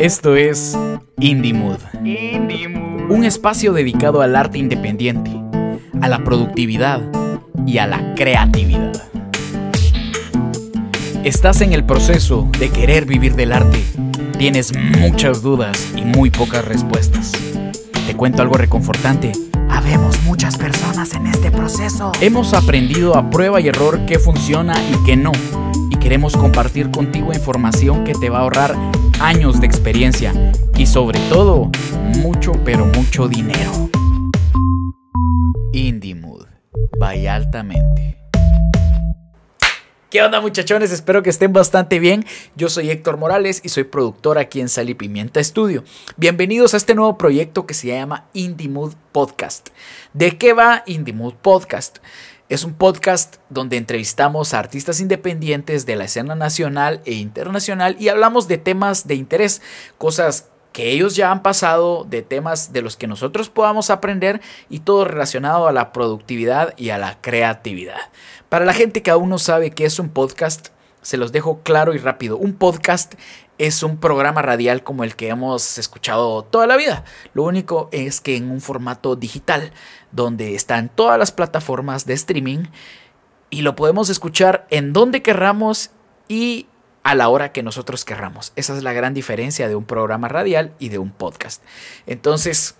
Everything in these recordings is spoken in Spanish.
Esto es Indie Mood. Un espacio dedicado al arte independiente, a la productividad y a la creatividad. Estás en el proceso de querer vivir del arte. Tienes muchas dudas y muy pocas respuestas. Te cuento algo reconfortante. Habemos muchas personas en este proceso. Hemos aprendido a prueba y error qué funciona y qué no. Y queremos compartir contigo información que te va a ahorrar años de experiencia y sobre todo mucho pero mucho dinero. Indie Mood. Vaya altamente. ¿Qué onda muchachones? Espero que estén bastante bien. Yo soy Héctor Morales y soy productor aquí en Sal y Pimienta Studio. Bienvenidos a este nuevo proyecto que se llama Indie Mood Podcast. ¿De qué va Indie Mood Podcast? Es un podcast donde entrevistamos a artistas independientes de la escena nacional e internacional y hablamos de temas de interés, cosas que ellos ya han pasado, de temas de los que nosotros podamos aprender y todo relacionado a la productividad y a la creatividad. Para la gente que aún no sabe qué es un podcast, se los dejo claro y rápido. Un podcast es un programa radial como el que hemos escuchado toda la vida. Lo único es que en un formato digital, donde están todas las plataformas de streaming y lo podemos escuchar en donde querramos y a la hora que nosotros querramos. Esa es la gran diferencia de un programa radial y de un podcast. Entonces,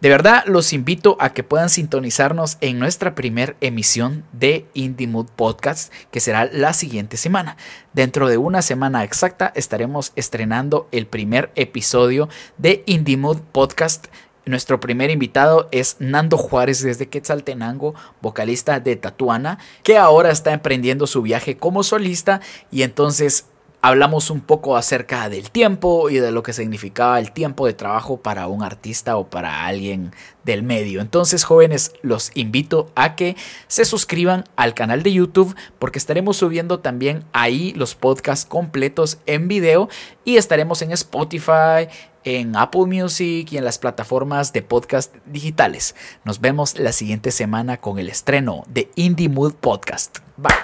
de verdad los invito a que puedan sintonizarnos en nuestra primera emisión de Indie Mood Podcast, que será la siguiente semana. Dentro de una semana exacta estaremos estrenando el primer episodio de Indie Mood Podcast nuestro primer invitado es Nando Juárez desde Quetzaltenango, vocalista de Tatuana, que ahora está emprendiendo su viaje como solista y entonces hablamos un poco acerca del tiempo y de lo que significaba el tiempo de trabajo para un artista o para alguien del medio. Entonces, jóvenes, los invito a que se suscriban al canal de YouTube porque estaremos subiendo también ahí los podcasts completos en video y estaremos en Spotify, en Apple Music y en las plataformas de podcast digitales. Nos vemos la siguiente semana con el estreno de Indie Mood Podcast. Bye.